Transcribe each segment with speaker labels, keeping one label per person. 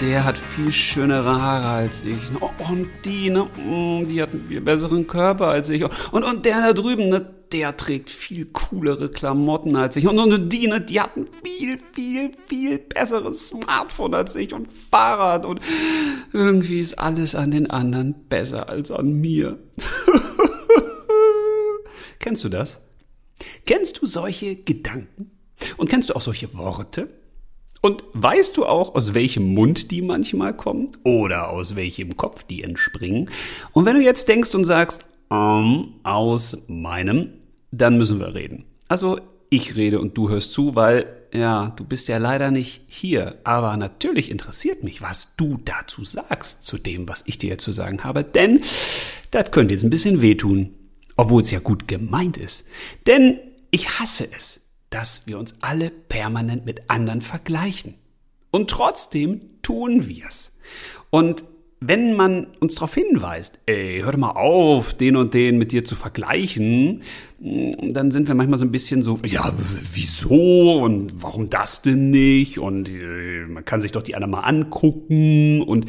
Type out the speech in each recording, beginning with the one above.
Speaker 1: der hat viel schönere Haare als ich. Oh, und die, ne, mm, die hat einen viel besseren Körper als ich. Und, und der da drüben, ne, der trägt viel coolere Klamotten als ich. Und, und die, ne, die hat ein viel, viel, viel besseres Smartphone als ich und Fahrrad. Und irgendwie ist alles an den anderen besser als an mir. Kennst du das? Kennst du solche Gedanken? Und kennst du auch solche Worte? Und weißt du auch, aus welchem Mund die manchmal kommen oder aus welchem Kopf die entspringen? Und wenn du jetzt denkst und sagst, ähm, aus meinem, dann müssen wir reden. Also ich rede und du hörst zu, weil ja, du bist ja leider nicht hier. Aber natürlich interessiert mich, was du dazu sagst, zu dem, was ich dir zu sagen habe. Denn das könnte jetzt ein bisschen wehtun, obwohl es ja gut gemeint ist. Denn ich hasse es, dass wir uns alle permanent mit anderen vergleichen. Und trotzdem tun wir's. Und wenn man uns darauf hinweist, ey, hör mal auf, den und den mit dir zu vergleichen, dann sind wir manchmal so ein bisschen so, ja, wieso und warum das denn nicht? Und äh, man kann sich doch die anderen mal angucken und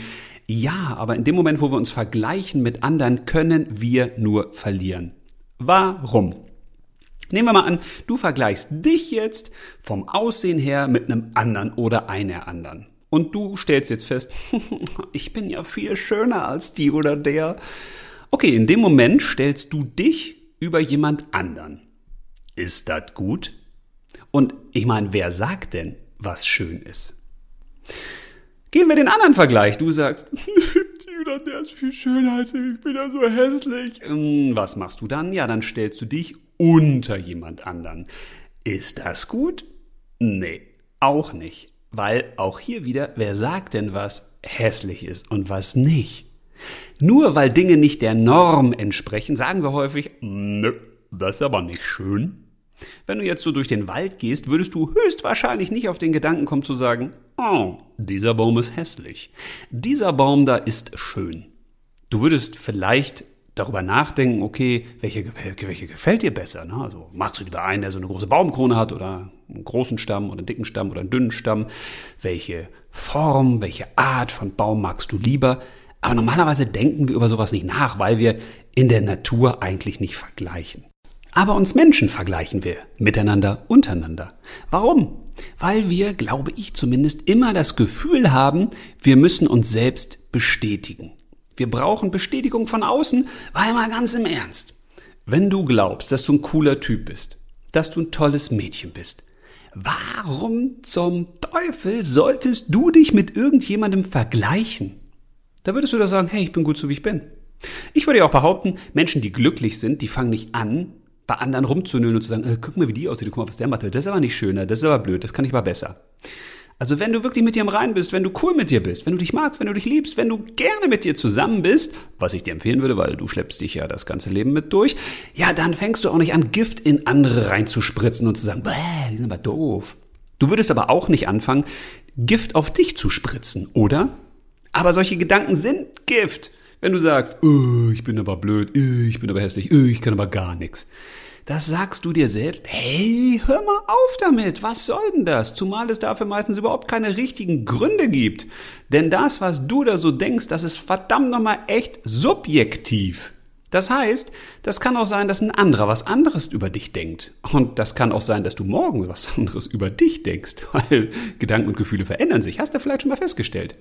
Speaker 1: ja, aber in dem Moment, wo wir uns vergleichen mit anderen, können wir nur verlieren. Warum? Nehmen wir mal an, du vergleichst dich jetzt vom Aussehen her mit einem anderen oder einer anderen. Und du stellst jetzt fest, ich bin ja viel schöner als die oder der. Okay, in dem Moment stellst du dich über jemand anderen. Ist das gut? Und ich meine, wer sagt denn, was schön ist? Gehen wir den anderen Vergleich. Du sagst, die oder der ist viel schöner als ich, ich bin ja so hässlich. Hm, was machst du dann? Ja, dann stellst du dich unter jemand anderen. Ist das gut? Nee, auch nicht. Weil auch hier wieder, wer sagt denn, was hässlich ist und was nicht? Nur weil Dinge nicht der Norm entsprechen, sagen wir häufig, nö, das ist aber nicht schön. Wenn du jetzt so durch den Wald gehst, würdest du höchstwahrscheinlich nicht auf den Gedanken kommen zu sagen, oh, dieser Baum ist hässlich. Dieser Baum da ist schön. Du würdest vielleicht darüber nachdenken, okay, welche, welche gefällt dir besser? Ne? Also magst du lieber einen, der so eine große Baumkrone hat oder einen großen Stamm oder einen dicken Stamm oder einen dünnen Stamm? Welche Form, welche Art von Baum magst du lieber? Aber normalerweise denken wir über sowas nicht nach, weil wir in der Natur eigentlich nicht vergleichen. Aber uns Menschen vergleichen wir miteinander, untereinander. Warum? Weil wir, glaube ich zumindest, immer das Gefühl haben, wir müssen uns selbst bestätigen. Wir brauchen Bestätigung von außen, weil mal ganz im Ernst. Wenn du glaubst, dass du ein cooler Typ bist, dass du ein tolles Mädchen bist, warum zum Teufel solltest du dich mit irgendjemandem vergleichen? Da würdest du da sagen, hey, ich bin gut so wie ich bin. Ich würde ja auch behaupten, Menschen, die glücklich sind, die fangen nicht an, bei anderen rumzunölen und zu sagen, äh, guck mal, wie die aussieht, guck mal, was der macht. Das ist aber nicht schöner, das ist aber blöd, das kann ich aber besser. Also wenn du wirklich mit dir im Reinen bist, wenn du cool mit dir bist, wenn du dich magst, wenn du dich liebst, wenn du gerne mit dir zusammen bist, was ich dir empfehlen würde, weil du schleppst dich ja das ganze Leben mit durch, ja, dann fängst du auch nicht an, Gift in andere reinzuspritzen und zu sagen, Bäh, die sind aber doof. Du würdest aber auch nicht anfangen, Gift auf dich zu spritzen, oder? Aber solche Gedanken sind Gift. Wenn du sagst, oh, ich bin aber blöd, oh, ich bin aber hässlich, oh, ich kann aber gar nichts das sagst du dir selbst, hey, hör mal auf damit, was soll denn das? Zumal es dafür meistens überhaupt keine richtigen Gründe gibt. Denn das, was du da so denkst, das ist verdammt nochmal echt subjektiv. Das heißt, das kann auch sein, dass ein anderer was anderes über dich denkt. Und das kann auch sein, dass du morgen was anderes über dich denkst, weil Gedanken und Gefühle verändern sich. Hast du vielleicht schon mal festgestellt.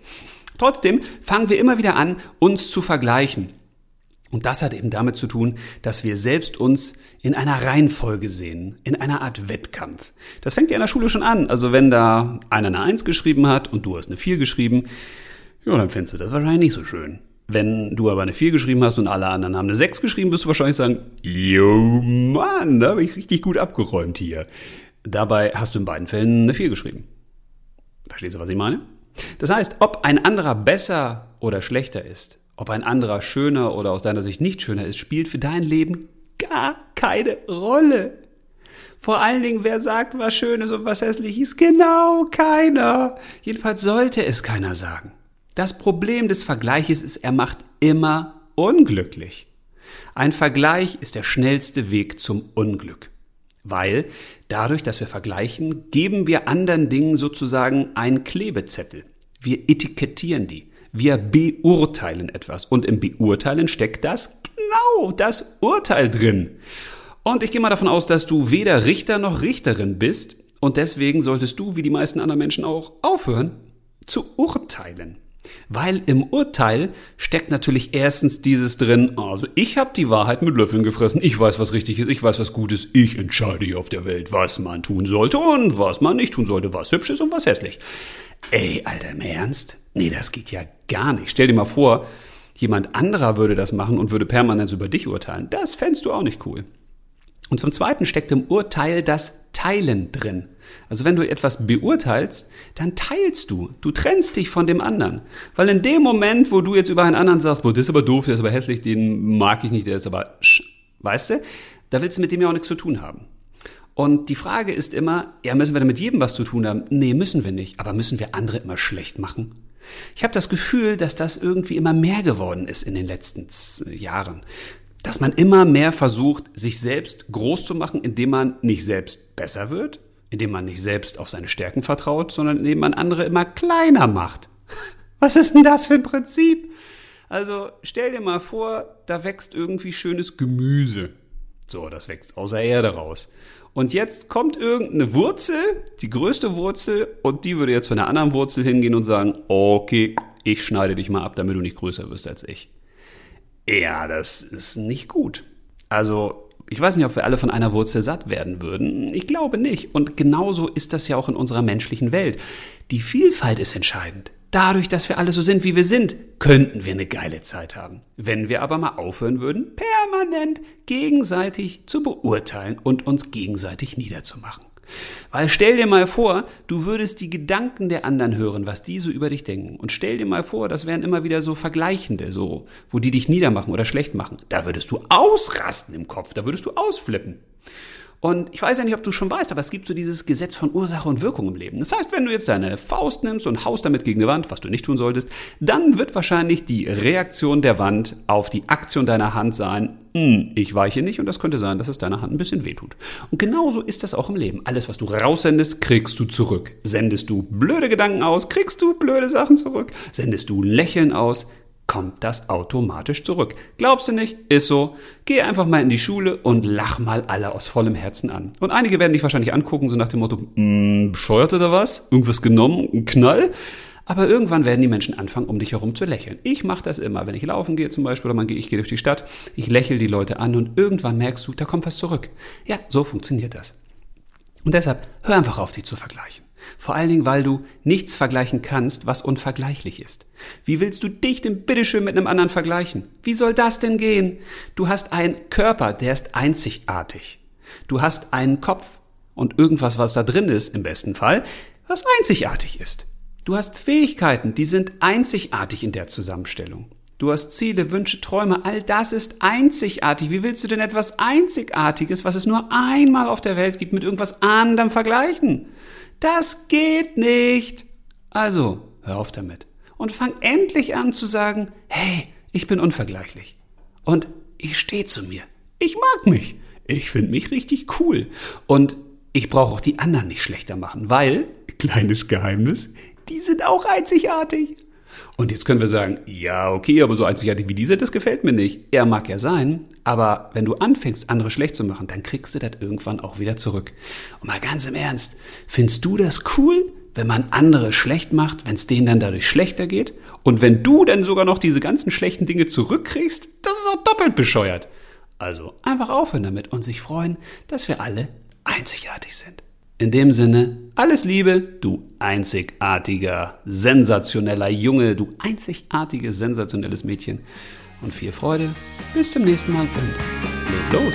Speaker 1: Trotzdem fangen wir immer wieder an, uns zu vergleichen. Und das hat eben damit zu tun, dass wir selbst uns in einer Reihenfolge sehen, in einer Art Wettkampf. Das fängt ja in der Schule schon an. Also wenn da einer eine Eins geschrieben hat und du hast eine Vier geschrieben, ja, dann findest du das wahrscheinlich nicht so schön. Wenn du aber eine 4 geschrieben hast und alle anderen haben eine 6 geschrieben, wirst du wahrscheinlich sagen, yo Mann, da habe ich richtig gut abgeräumt hier. Dabei hast du in beiden Fällen eine 4 geschrieben. Verstehst du, was ich meine? Das heißt, ob ein anderer besser oder schlechter ist, ob ein anderer schöner oder aus deiner Sicht nicht schöner ist, spielt für dein Leben gar keine Rolle. Vor allen Dingen, wer sagt, was schön ist und was hässlich ist? Genau keiner. Jedenfalls sollte es keiner sagen. Das Problem des Vergleiches ist, er macht immer unglücklich. Ein Vergleich ist der schnellste Weg zum Unglück. Weil dadurch, dass wir vergleichen, geben wir anderen Dingen sozusagen einen Klebezettel. Wir etikettieren die. Wir beurteilen etwas. Und im Beurteilen steckt das genau das Urteil drin. Und ich gehe mal davon aus, dass du weder Richter noch Richterin bist. Und deswegen solltest du, wie die meisten anderen Menschen auch, aufhören zu urteilen. Weil im Urteil steckt natürlich erstens dieses drin, also ich habe die Wahrheit mit Löffeln gefressen, ich weiß, was richtig ist, ich weiß, was gut ist, ich entscheide hier auf der Welt, was man tun sollte und was man nicht tun sollte, was hübsch ist und was hässlich. Ey, Alter, im Ernst? Nee, das geht ja gar nicht. Stell dir mal vor, jemand anderer würde das machen und würde permanent über dich urteilen. Das fändest du auch nicht cool. Und zum Zweiten steckt im Urteil das Teilen drin. Also wenn du etwas beurteilst, dann teilst du. Du trennst dich von dem anderen. Weil in dem Moment, wo du jetzt über einen anderen sagst, boah, das ist aber doof, der ist aber hässlich, den mag ich nicht, der ist aber, weißt du, da willst du mit dem ja auch nichts zu tun haben. Und die Frage ist immer, ja, müssen wir da mit jedem was zu tun haben? Nee, müssen wir nicht. Aber müssen wir andere immer schlecht machen? Ich habe das Gefühl, dass das irgendwie immer mehr geworden ist in den letzten Jahren dass man immer mehr versucht, sich selbst groß zu machen, indem man nicht selbst besser wird, indem man nicht selbst auf seine Stärken vertraut, sondern indem man andere immer kleiner macht. Was ist denn das für ein Prinzip? Also stell dir mal vor, da wächst irgendwie schönes Gemüse. So, das wächst außer Erde raus. Und jetzt kommt irgendeine Wurzel, die größte Wurzel, und die würde jetzt von einer anderen Wurzel hingehen und sagen, okay, ich schneide dich mal ab, damit du nicht größer wirst als ich. Ja, das ist nicht gut. Also, ich weiß nicht, ob wir alle von einer Wurzel satt werden würden. Ich glaube nicht. Und genauso ist das ja auch in unserer menschlichen Welt. Die Vielfalt ist entscheidend. Dadurch, dass wir alle so sind, wie wir sind, könnten wir eine geile Zeit haben. Wenn wir aber mal aufhören würden, permanent gegenseitig zu beurteilen und uns gegenseitig niederzumachen. Weil stell dir mal vor, du würdest die Gedanken der anderen hören, was die so über dich denken. Und stell dir mal vor, das wären immer wieder so Vergleichende, so, wo die dich niedermachen oder schlecht machen. Da würdest du ausrasten im Kopf, da würdest du ausflippen. Und ich weiß ja nicht, ob du schon weißt, aber es gibt so dieses Gesetz von Ursache und Wirkung im Leben. Das heißt, wenn du jetzt deine Faust nimmst und haust damit gegen die Wand, was du nicht tun solltest, dann wird wahrscheinlich die Reaktion der Wand auf die Aktion deiner Hand sein, hm, ich weiche nicht und das könnte sein, dass es deiner Hand ein bisschen wehtut. Und genauso ist das auch im Leben. Alles, was du raussendest, kriegst du zurück. Sendest du blöde Gedanken aus, kriegst du blöde Sachen zurück. Sendest du Lächeln aus, kommt das automatisch zurück. Glaubst du nicht? Ist so. Geh einfach mal in die Schule und lach mal alle aus vollem Herzen an. Und einige werden dich wahrscheinlich angucken, so nach dem Motto, mm, bescheuert oder was? Irgendwas genommen? Ein Knall? Aber irgendwann werden die Menschen anfangen, um dich herum zu lächeln. Ich mache das immer, wenn ich laufen gehe zum Beispiel oder man gehe, ich gehe durch die Stadt, ich lächle die Leute an und irgendwann merkst du, da kommt was zurück. Ja, so funktioniert das. Und deshalb hör einfach auf, dich zu vergleichen. Vor allen Dingen, weil du nichts vergleichen kannst, was unvergleichlich ist. Wie willst du dich denn bitteschön mit einem anderen vergleichen? Wie soll das denn gehen? Du hast einen Körper, der ist einzigartig. Du hast einen Kopf und irgendwas, was da drin ist, im besten Fall, was einzigartig ist. Du hast Fähigkeiten, die sind einzigartig in der Zusammenstellung. Du hast Ziele, Wünsche, Träume, all das ist einzigartig. Wie willst du denn etwas Einzigartiges, was es nur einmal auf der Welt gibt, mit irgendwas anderem vergleichen? Das geht nicht. Also, hör auf damit. Und fang endlich an zu sagen, hey, ich bin unvergleichlich. Und ich stehe zu mir. Ich mag mich. Ich finde mich richtig cool. Und ich brauche auch die anderen nicht schlechter machen, weil, kleines Geheimnis, die sind auch einzigartig. Und jetzt können wir sagen, ja, okay, aber so einzigartig wie diese, das gefällt mir nicht. Er mag ja sein, aber wenn du anfängst, andere schlecht zu machen, dann kriegst du das irgendwann auch wieder zurück. Und mal ganz im Ernst, findest du das cool, wenn man andere schlecht macht, wenn es denen dann dadurch schlechter geht? Und wenn du dann sogar noch diese ganzen schlechten Dinge zurückkriegst, das ist auch doppelt bescheuert. Also einfach aufhören damit und sich freuen, dass wir alle einzigartig sind. In dem Sinne, alles Liebe, du einzigartiger, sensationeller Junge, du einzigartiges, sensationelles Mädchen. Und viel Freude. Bis zum nächsten Mal und leg los.